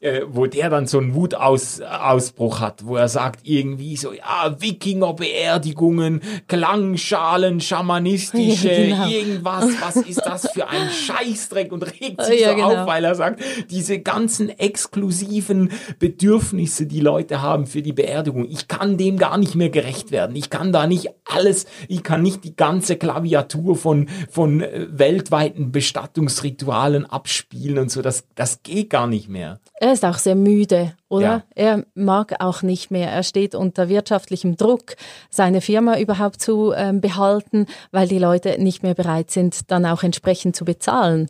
äh, wo der dann so einen Wutausbruch hat, wo er sagt irgendwie so, ja, Wikinger-Beerdigungen, Klangschalen, schamanistische, ja, genau. irgendwas, was ist das für ein *laughs* Scheißdreck und regt sich ja, so genau. auf, weil er sagt, diese ganzen exklusiven Bedürfnisse, die Leute haben für die Beerdigung, ich kann dem gar nicht mehr gerecht werden. Ich kann da nicht alles, ich kann nicht die ganze Klaviatur von, von äh, weltweiten Bestattungsritualen abspielen und so, das, das geht gar nicht mehr. Er ist auch sehr müde, oder? Ja. Er mag auch nicht mehr. Er steht unter wirtschaftlichem Druck, seine Firma überhaupt zu ähm, behalten, weil die Leute nicht mehr bereit sind, dann auch entsprechend zu bezahlen.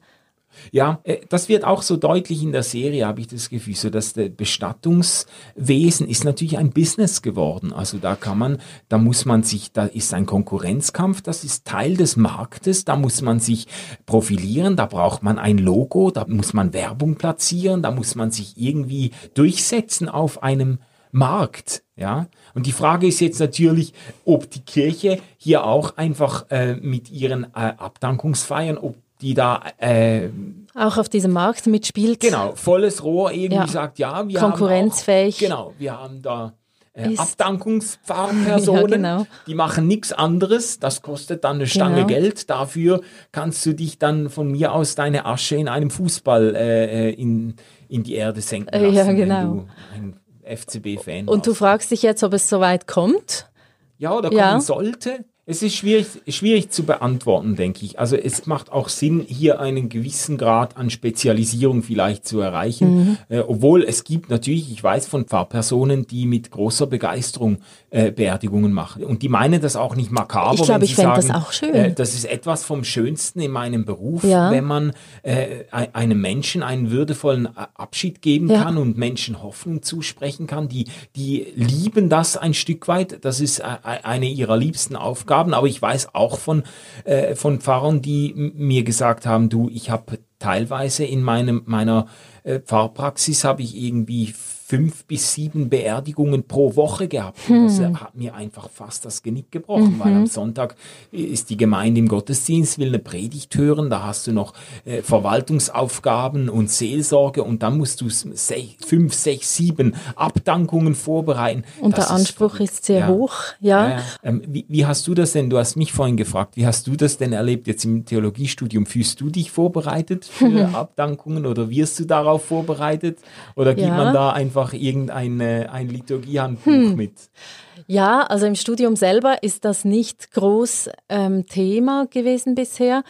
Ja, äh, das wird auch so deutlich in der Serie, habe ich das Gefühl, so dass der Bestattungswesen ist natürlich ein Business geworden. Also da kann man, da muss man sich, da ist ein Konkurrenzkampf, das ist Teil des Marktes, da muss man sich profilieren, da braucht man ein Logo, da muss man Werbung platzieren, da muss man sich irgendwie durchsetzen auf einem Markt, ja. Und die Frage ist jetzt natürlich, ob die Kirche hier auch einfach äh, mit ihren äh, Abdankungsfeiern, ob die da äh, auch auf diesem Markt mitspielt. Genau, volles Rohr irgendwie ja. sagt, ja, wir konkurrenzfähig. Haben auch, genau, wir haben da äh, Abdankungspfarrpersonen, *laughs* ja, genau. die machen nichts anderes, das kostet dann eine Stange genau. Geld, dafür kannst du dich dann von mir aus deine Asche in einem Fußball äh, äh in, in die Erde senken lassen, ja, genau. wenn du ein FCB-Fan Und du fragst dich jetzt, ob es soweit kommt? Ja, oder kommen ja. sollte. Es ist schwierig, schwierig zu beantworten, denke ich. Also es macht auch Sinn, hier einen gewissen Grad an Spezialisierung vielleicht zu erreichen. Mhm. Äh, obwohl es gibt natürlich, ich weiß von Pfarrpersonen, die mit großer Begeisterung äh, Beerdigungen machen. Und die meinen das auch nicht makaber. Ich glaube, ich fände das auch schön. Äh, das ist etwas vom Schönsten in meinem Beruf, ja. wenn man äh, einem Menschen einen würdevollen äh, Abschied geben ja. kann und Menschen Hoffnung zusprechen kann. Die, die lieben das ein Stück weit. Das ist äh, eine ihrer liebsten Aufgaben. Aber ich weiß auch von, von Pfarrern, die mir gesagt haben, du, ich habe teilweise in meinem, meiner Pfarrpraxis habe ich irgendwie fünf bis sieben Beerdigungen pro Woche gehabt. Hm. Das hat mir einfach fast das Genick gebrochen, mhm. weil am Sonntag ist die Gemeinde im Gottesdienst, will eine Predigt hören, da hast du noch äh, Verwaltungsaufgaben und Seelsorge und dann musst du sech, fünf, sechs, sieben Abdankungen vorbereiten. Und das der Anspruch ist, ist sehr ja, hoch, ja. ja ähm, wie, wie hast du das denn, du hast mich vorhin gefragt, wie hast du das denn erlebt jetzt im Theologiestudium? Fühlst du dich vorbereitet für *laughs* Abdankungen oder wirst du darauf vorbereitet oder gibt ja. man da einfach einfach irgendein ein Liturgiehandbuch hm. mit? Ja, also im Studium selber ist das nicht groß ähm, Thema gewesen bisher.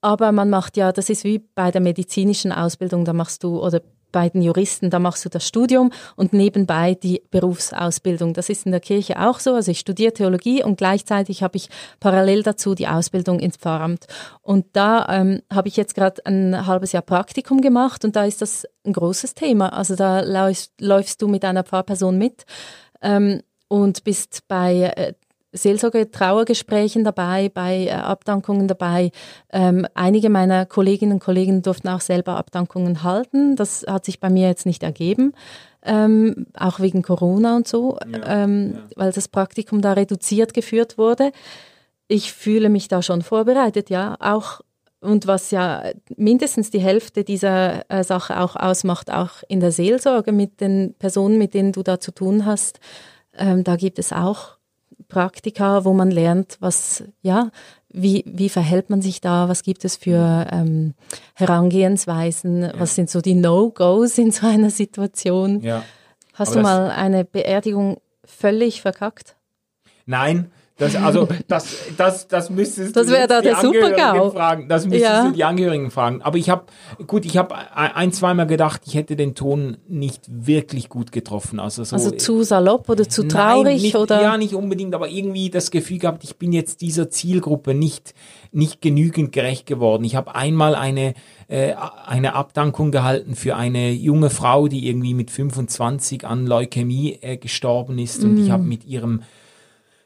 Aber man macht ja, das ist wie bei der medizinischen Ausbildung, da machst du, oder bei den Juristen, da machst du das Studium und nebenbei die Berufsausbildung. Das ist in der Kirche auch so. Also ich studiere Theologie und gleichzeitig habe ich parallel dazu die Ausbildung ins Pfarramt. Und da ähm, habe ich jetzt gerade ein halbes Jahr Praktikum gemacht und da ist das ein großes Thema. Also da läufst, läufst du mit einer Pfarrperson mit. Ähm, und bist bei äh, Seelsorge, Trauergesprächen dabei, bei äh, Abdankungen dabei. Ähm, einige meiner Kolleginnen und Kollegen durften auch selber Abdankungen halten. Das hat sich bei mir jetzt nicht ergeben, ähm, auch wegen Corona und so, ja, ähm, ja. weil das Praktikum da reduziert geführt wurde. Ich fühle mich da schon vorbereitet, ja, auch und was ja mindestens die Hälfte dieser äh, Sache auch ausmacht, auch in der Seelsorge mit den Personen, mit denen du da zu tun hast, ähm, da gibt es auch Praktika, wo man lernt, was, ja, wie, wie verhält man sich da, was gibt es für ähm, Herangehensweisen, ja. was sind so die No-Gos in so einer Situation. Ja. Hast Aber du mal eine Beerdigung völlig verkackt? Nein, das, also, das, das, das müsstest das du da der Super fragen. Das müsstest ja. du die Angehörigen fragen. Aber ich habe, gut, ich habe ein, zweimal gedacht, ich hätte den Ton nicht wirklich gut getroffen. Also, so, also zu salopp oder zu traurig? Nein, nicht, oder? Ja, nicht unbedingt, aber irgendwie das Gefühl gehabt, ich bin jetzt dieser Zielgruppe nicht, nicht genügend gerecht geworden. Ich habe einmal eine, äh, eine Abdankung gehalten für eine junge Frau, die irgendwie mit 25 an Leukämie äh, gestorben ist. Und ich mm. habe mit ihrem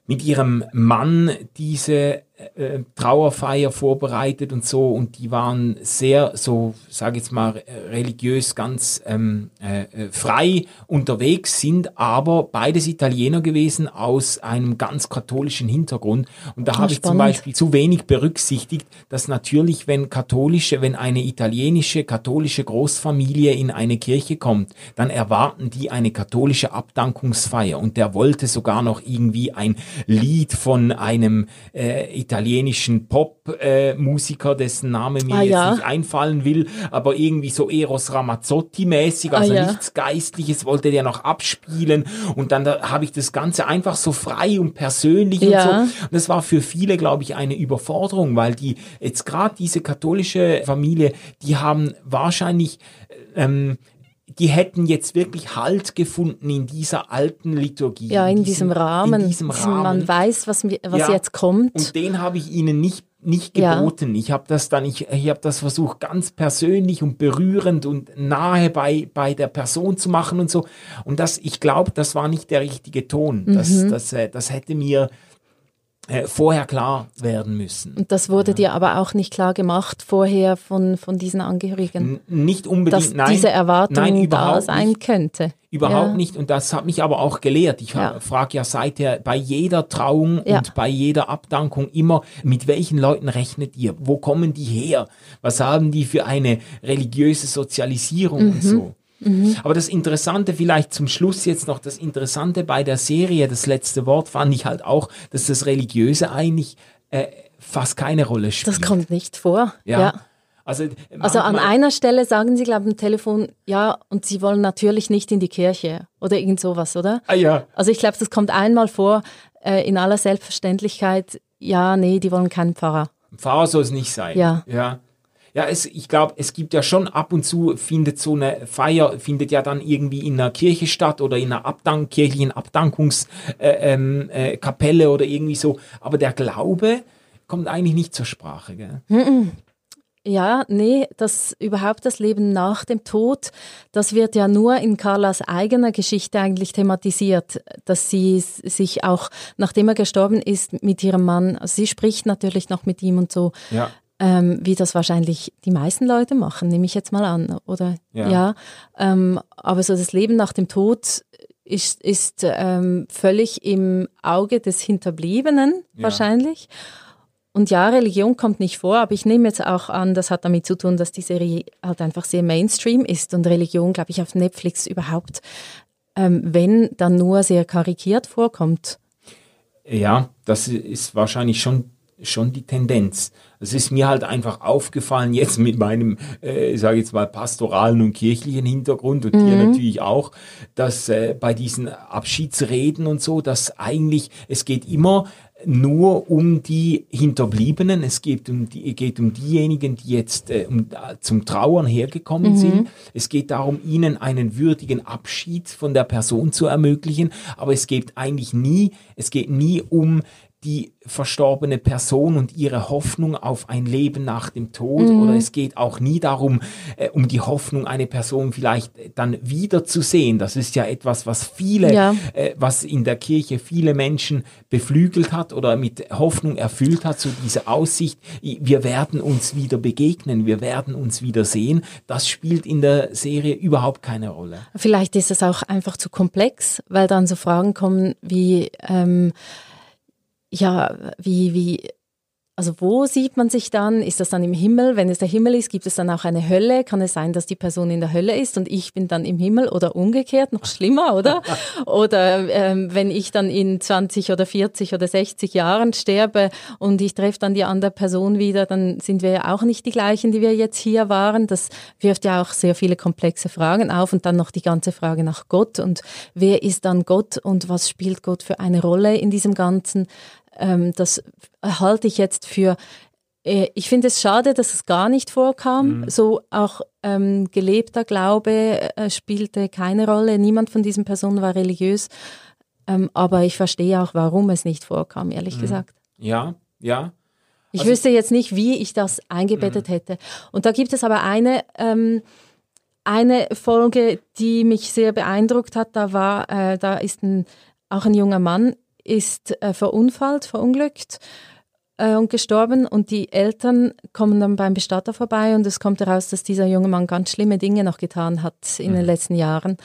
mit ihrem Mann diese äh, Trauerfeier vorbereitet und so. Und die waren sehr so, sage jetzt mal religiös ganz ähm, äh, äh, frei unterwegs sind, aber beides Italiener gewesen aus einem ganz katholischen Hintergrund. Und da habe ich zum Beispiel zu wenig berücksichtigt, dass natürlich wenn katholische, wenn eine italienische katholische Großfamilie in eine Kirche kommt, dann erwarten die eine katholische Abdankungsfeier. Und der wollte sogar noch irgendwie ein Lied von einem äh, italienischen Pop-Musiker, äh, dessen Name mir ah, jetzt ja. nicht einfallen will, aber irgendwie so Eros Ramazzotti-mäßig, also ah, ja. nichts Geistliches wollte der noch abspielen und dann da habe ich das Ganze einfach so frei und persönlich ja. und so. Und das war für viele, glaube ich, eine Überforderung, weil die jetzt gerade diese katholische Familie, die haben wahrscheinlich ähm, die hätten jetzt wirklich Halt gefunden in dieser alten Liturgie. Ja, in, in diesem, Rahmen. In diesem Rahmen. Man weiß, was, was ja, jetzt kommt. Und den habe ich ihnen nicht nicht geboten. Ja. Ich habe das dann, ich, ich habe das versucht, ganz persönlich und berührend und nahe bei, bei der Person zu machen und so. Und das, ich glaube, das war nicht der richtige Ton. Das, mhm. das, das, das hätte mir äh, vorher klar werden müssen. Und das wurde ja. dir aber auch nicht klar gemacht vorher von, von diesen Angehörigen? N nicht unbedingt, dass nein. diese Erwartung nein, da sein nicht. könnte? Überhaupt ja. nicht. Und das hat mich aber auch gelehrt. Ich ja. frage ja seither bei jeder Trauung ja. und bei jeder Abdankung immer, mit welchen Leuten rechnet ihr? Wo kommen die her? Was haben die für eine religiöse Sozialisierung mhm. und so? Mhm. Aber das Interessante vielleicht zum Schluss jetzt noch, das Interessante bei der Serie, das letzte Wort fand ich halt auch, dass das Religiöse eigentlich äh, fast keine Rolle spielt. Das kommt nicht vor. ja. ja. Also, also an einer Stelle sagen Sie, glaube ich, am Telefon, ja, und Sie wollen natürlich nicht in die Kirche oder irgend sowas, oder? Ah ja. Also ich glaube, das kommt einmal vor, äh, in aller Selbstverständlichkeit, ja, nee, die wollen keinen Pfarrer. Pfarrer soll es nicht sein. Ja. Ja. Ja, es, ich glaube, es gibt ja schon ab und zu findet so eine Feier, findet ja dann irgendwie in einer Kirche statt oder in einer Abdank kirchlichen Abdankungskapelle äh, ähm, äh, oder irgendwie so. Aber der Glaube kommt eigentlich nicht zur Sprache. Gell? Ja, nee, das überhaupt das Leben nach dem Tod, das wird ja nur in Carlas eigener Geschichte eigentlich thematisiert, dass sie sich auch, nachdem er gestorben ist, mit ihrem Mann, sie spricht natürlich noch mit ihm und so, ja ähm, wie das wahrscheinlich die meisten Leute machen, nehme ich jetzt mal an, oder? Ja. ja ähm, aber so das Leben nach dem Tod ist, ist ähm, völlig im Auge des Hinterbliebenen ja. wahrscheinlich. Und ja, Religion kommt nicht vor, aber ich nehme jetzt auch an, das hat damit zu tun, dass die Serie halt einfach sehr Mainstream ist und Religion, glaube ich, auf Netflix überhaupt, ähm, wenn dann nur sehr karikiert vorkommt. Ja, das ist wahrscheinlich schon schon die Tendenz. Es ist mir halt einfach aufgefallen jetzt mit meinem, äh, ich sage jetzt mal pastoralen und kirchlichen Hintergrund und mhm. dir natürlich auch, dass äh, bei diesen Abschiedsreden und so, dass eigentlich es geht immer nur um die Hinterbliebenen. Es geht um, die, geht um diejenigen, die jetzt äh, um, zum Trauern hergekommen mhm. sind. Es geht darum, ihnen einen würdigen Abschied von der Person zu ermöglichen. Aber es geht eigentlich nie, es geht nie um die verstorbene Person und ihre Hoffnung auf ein Leben nach dem Tod mhm. oder es geht auch nie darum, äh, um die Hoffnung, eine Person vielleicht dann wiederzusehen. Das ist ja etwas, was viele, ja. äh, was in der Kirche viele Menschen beflügelt hat oder mit Hoffnung erfüllt hat, so diese Aussicht, wir werden uns wieder begegnen, wir werden uns wieder sehen. Das spielt in der Serie überhaupt keine Rolle. Vielleicht ist es auch einfach zu komplex, weil dann so Fragen kommen wie, ähm, ja, wie, wie also wo sieht man sich dann? Ist das dann im Himmel? Wenn es der Himmel ist, gibt es dann auch eine Hölle? Kann es sein, dass die Person in der Hölle ist und ich bin dann im Himmel oder umgekehrt? Noch schlimmer, oder? *laughs* oder ähm, wenn ich dann in 20 oder 40 oder 60 Jahren sterbe und ich treffe dann die andere Person wieder, dann sind wir ja auch nicht die gleichen, die wir jetzt hier waren. Das wirft ja auch sehr viele komplexe Fragen auf und dann noch die ganze Frage nach Gott und wer ist dann Gott und was spielt Gott für eine Rolle in diesem Ganzen? Ähm, das halte ich jetzt für äh, ich finde es schade, dass es gar nicht vorkam. Mhm. So auch ähm, gelebter Glaube äh, spielte keine Rolle. Niemand von diesen Personen war religiös. Ähm, aber ich verstehe auch, warum es nicht vorkam, ehrlich mhm. gesagt. Ja, ja. Ich also, wüsste jetzt nicht, wie ich das eingebettet mhm. hätte. Und da gibt es aber eine, ähm, eine Folge, die mich sehr beeindruckt hat. Da war, äh, da ist ein, auch ein junger Mann ist äh, verunfallt, verunglückt äh, und gestorben und die Eltern kommen dann beim Bestatter vorbei und es kommt heraus, dass dieser junge Mann ganz schlimme Dinge noch getan hat in mhm. den letzten Jahren.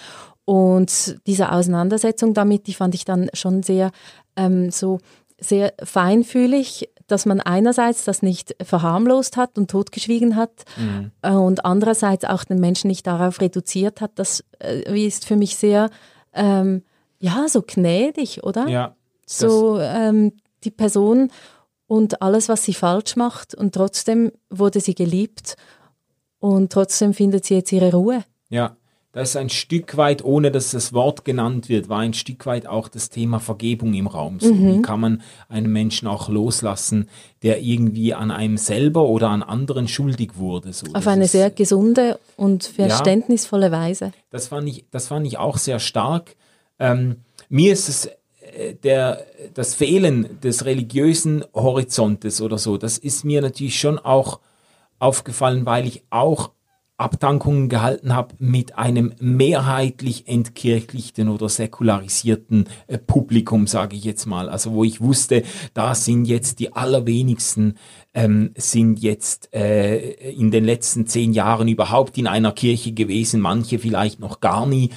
Und diese Auseinandersetzung damit, die fand ich dann schon sehr ähm, so sehr feinfühlig, dass man einerseits das nicht verharmlost hat und totgeschwiegen hat mhm. äh, und andererseits auch den Menschen nicht darauf reduziert hat. Das äh, ist für mich sehr ähm, ja so gnädig, oder? Ja, so ähm, die Person und alles, was sie falsch macht. Und trotzdem wurde sie geliebt und trotzdem findet sie jetzt ihre Ruhe. Ja, das ist ein Stück weit, ohne dass das Wort genannt wird, war ein Stück weit auch das Thema Vergebung im Raum. So, mhm. Wie kann man einen Menschen auch loslassen, der irgendwie an einem selber oder an anderen schuldig wurde? So, Auf eine ist, sehr gesunde und verständnisvolle ja, Weise. Das fand ich, das fand ich auch sehr stark. Ähm, mir ist es der, das Fehlen des religiösen Horizontes oder so, das ist mir natürlich schon auch aufgefallen, weil ich auch Abdankungen gehalten habe mit einem mehrheitlich entkirchlichten oder säkularisierten äh, Publikum, sage ich jetzt mal. Also wo ich wusste, da sind jetzt die allerwenigsten, ähm, sind jetzt äh, in den letzten zehn Jahren überhaupt in einer Kirche gewesen, manche vielleicht noch gar nie.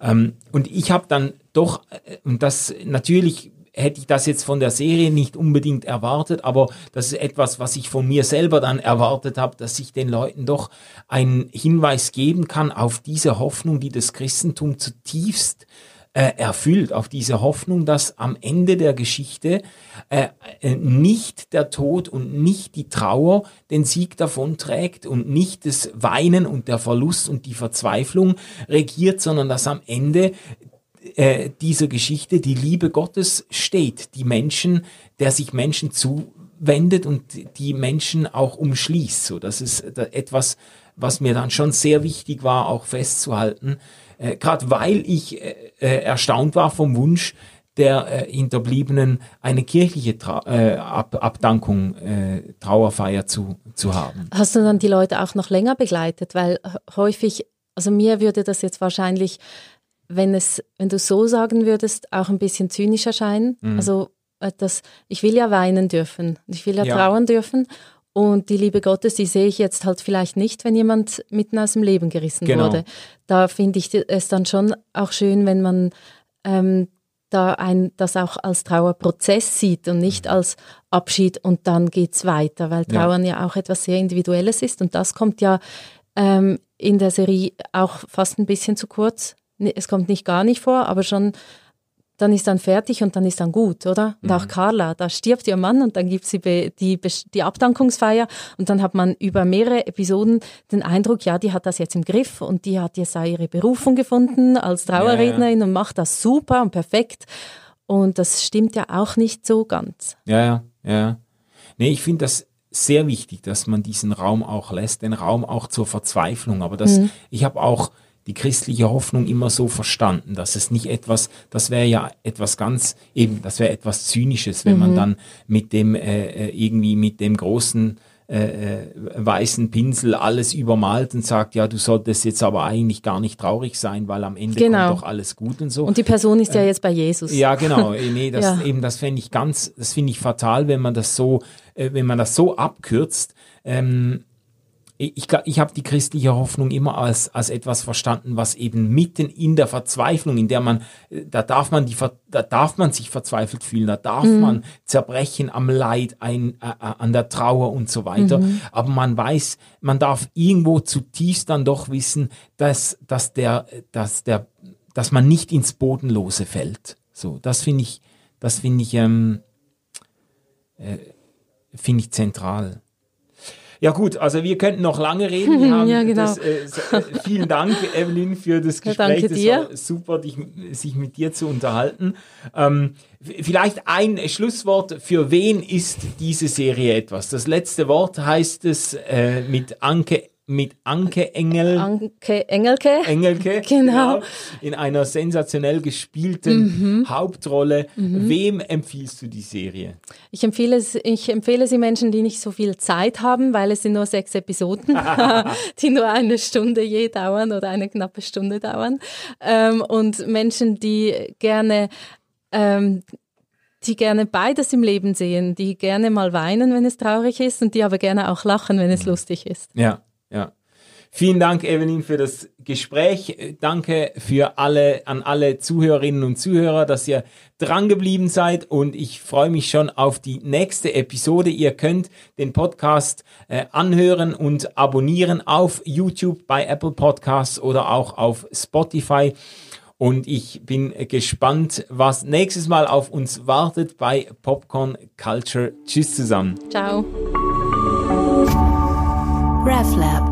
Ähm, und ich habe dann doch, äh, und das natürlich hätte ich das jetzt von der Serie nicht unbedingt erwartet, aber das ist etwas, was ich von mir selber dann erwartet habe, dass ich den Leuten doch einen Hinweis geben kann auf diese Hoffnung, die das Christentum zutiefst äh, erfüllt, auf diese Hoffnung, dass am Ende der Geschichte äh, äh, nicht der Tod und nicht die Trauer den Sieg davonträgt und nicht das Weinen und der Verlust und die Verzweiflung regiert, sondern dass am Ende äh, dieser Geschichte die Liebe Gottes steht, die Menschen, der sich Menschen zuwendet und die Menschen auch umschließt. So, das ist etwas, was mir dann schon sehr wichtig war, auch festzuhalten, äh, gerade weil ich äh, äh, erstaunt war vom Wunsch der äh, Hinterbliebenen eine kirchliche Tra äh, Ab Abdankung, äh, Trauerfeier zu, zu haben. Hast du dann die Leute auch noch länger begleitet? Weil häufig, also mir würde das jetzt wahrscheinlich wenn es, wenn du so sagen würdest, auch ein bisschen zynisch erscheinen. Mhm. Also äh, das, ich will ja weinen dürfen, ich will ja, ja, trauern dürfen. Und die Liebe Gottes, die sehe ich jetzt halt vielleicht nicht, wenn jemand mitten aus dem Leben gerissen genau. wurde. Da finde ich es dann schon auch schön, wenn man ähm, da ein, das auch als Trauerprozess sieht und nicht als Abschied und dann geht es weiter, weil Trauern ja. ja. auch etwas sehr Individuelles ist und das kommt ja ähm, in der Serie auch fast ein bisschen zu kurz es kommt nicht gar nicht vor, aber schon, dann ist dann fertig und dann ist dann gut, oder? Und mhm. auch Carla, da stirbt ihr Mann und dann gibt sie die, die Abdankungsfeier und dann hat man über mehrere Episoden den Eindruck, ja, die hat das jetzt im Griff und die hat jetzt ihre Berufung gefunden als Trauerrednerin ja, ja. und macht das super und perfekt. Und das stimmt ja auch nicht so ganz. Ja, ja, ja. Nee, ich finde das sehr wichtig, dass man diesen Raum auch lässt, den Raum auch zur Verzweiflung. Aber das, mhm. ich habe auch die christliche Hoffnung immer so verstanden, dass es nicht etwas, das wäre ja etwas ganz, eben, das wäre etwas Zynisches, wenn mhm. man dann mit dem, äh, äh, irgendwie mit dem großen äh, äh, weißen Pinsel alles übermalt und sagt, ja, du solltest jetzt aber eigentlich gar nicht traurig sein, weil am Ende genau. kommt doch alles gut und so. Und die Person ist ja äh, jetzt bei Jesus. Ja, *laughs* genau. Nee, das ja. eben, das fände ich ganz, das finde ich fatal, wenn man das so, äh, wenn man das so abkürzt. Ähm, ich, ich habe die christliche Hoffnung immer als, als etwas verstanden, was eben mitten in der Verzweiflung, in der man, da darf man die, da darf man sich verzweifelt fühlen, da darf mhm. man zerbrechen am Leid, ein, äh, äh, an der Trauer und so weiter. Mhm. Aber man weiß, man darf irgendwo zutiefst dann doch wissen, dass, dass der, dass der, dass man nicht ins Bodenlose fällt. So, das finde ich, das finde ich, ähm, äh, finde ich zentral. Ja gut, also wir könnten noch lange reden. *laughs* ja, genau. Das, äh, äh, vielen Dank, *laughs* Evelyn, für das Gespräch. Ja, danke dir. super, dich, sich mit dir zu unterhalten. Ähm, vielleicht ein Schlusswort. Für wen ist diese Serie etwas? Das letzte Wort heißt es äh, mit Anke mit Anke Engel. Anke Engelke. Engelke, *laughs* genau. genau. In einer sensationell gespielten mhm. Hauptrolle. Mhm. Wem empfiehlst du die Serie? Ich empfehle, ich empfehle sie Menschen, die nicht so viel Zeit haben, weil es sind nur sechs Episoden, *laughs* *laughs* die nur eine Stunde je dauern oder eine knappe Stunde dauern. Ähm, und Menschen, die gerne ähm, die gerne beides im Leben sehen, die gerne mal weinen, wenn es traurig ist und die aber gerne auch lachen, wenn es mhm. lustig ist. Ja, ja. Vielen Dank, Evelyn, für das Gespräch. Danke für alle, an alle Zuhörerinnen und Zuhörer, dass ihr dran geblieben seid und ich freue mich schon auf die nächste Episode. Ihr könnt den Podcast äh, anhören und abonnieren auf YouTube, bei Apple Podcasts oder auch auf Spotify. Und ich bin gespannt, was nächstes Mal auf uns wartet bei Popcorn Culture. Tschüss zusammen. Ciao. RefLab